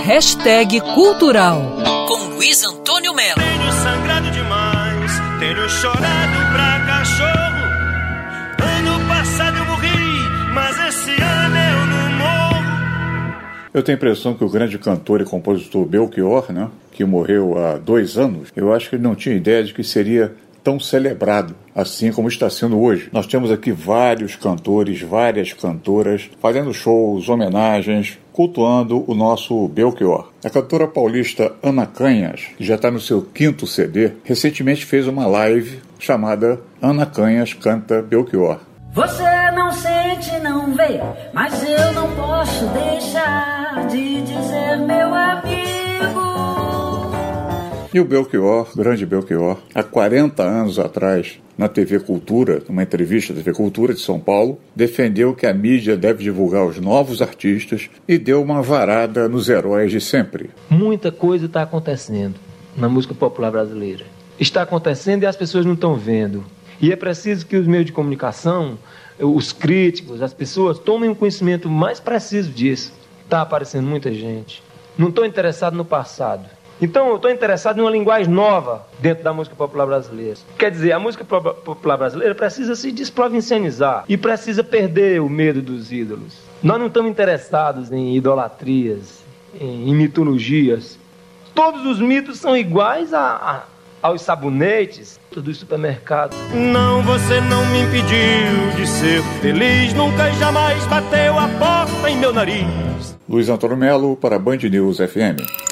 Hashtag Cultural com Luiz Antônio Melo. Tenho sangrado demais, tenho chorado pra cachorro. Ano passado eu morri, mas esse ano eu não morro. Eu tenho a impressão que o grande cantor e compositor Belchior, né, que morreu há dois anos, eu acho que ele não tinha ideia de que seria tão celebrado, assim como está sendo hoje. Nós temos aqui vários cantores, várias cantoras, fazendo shows, homenagens, cultuando o nosso Belchior. A cantora paulista Ana Canhas, que já está no seu quinto CD, recentemente fez uma live chamada Ana Canhas Canta Belchior. Você não sente, não vê, mas eu não posso deixar de dizer, meu. E o Belchior, grande Belchior, há 40 anos atrás, na TV Cultura, numa entrevista da TV Cultura de São Paulo, defendeu que a mídia deve divulgar os novos artistas e deu uma varada nos heróis de sempre. Muita coisa está acontecendo na música popular brasileira. Está acontecendo e as pessoas não estão vendo. E é preciso que os meios de comunicação, os críticos, as pessoas tomem um conhecimento mais preciso disso. Está aparecendo muita gente. Não estou interessado no passado. Então eu estou interessado em uma linguagem nova dentro da música popular brasileira. Quer dizer, a música popular brasileira precisa se desprovincianizar e precisa perder o medo dos ídolos. Nós não estamos interessados em idolatrias, em mitologias. Todos os mitos são iguais a, a, aos sabonetes dos supermercados. Não, você não me impediu de ser feliz, nunca e jamais bateu a porta em meu nariz. Luiz Antônio Melo para Band News FM.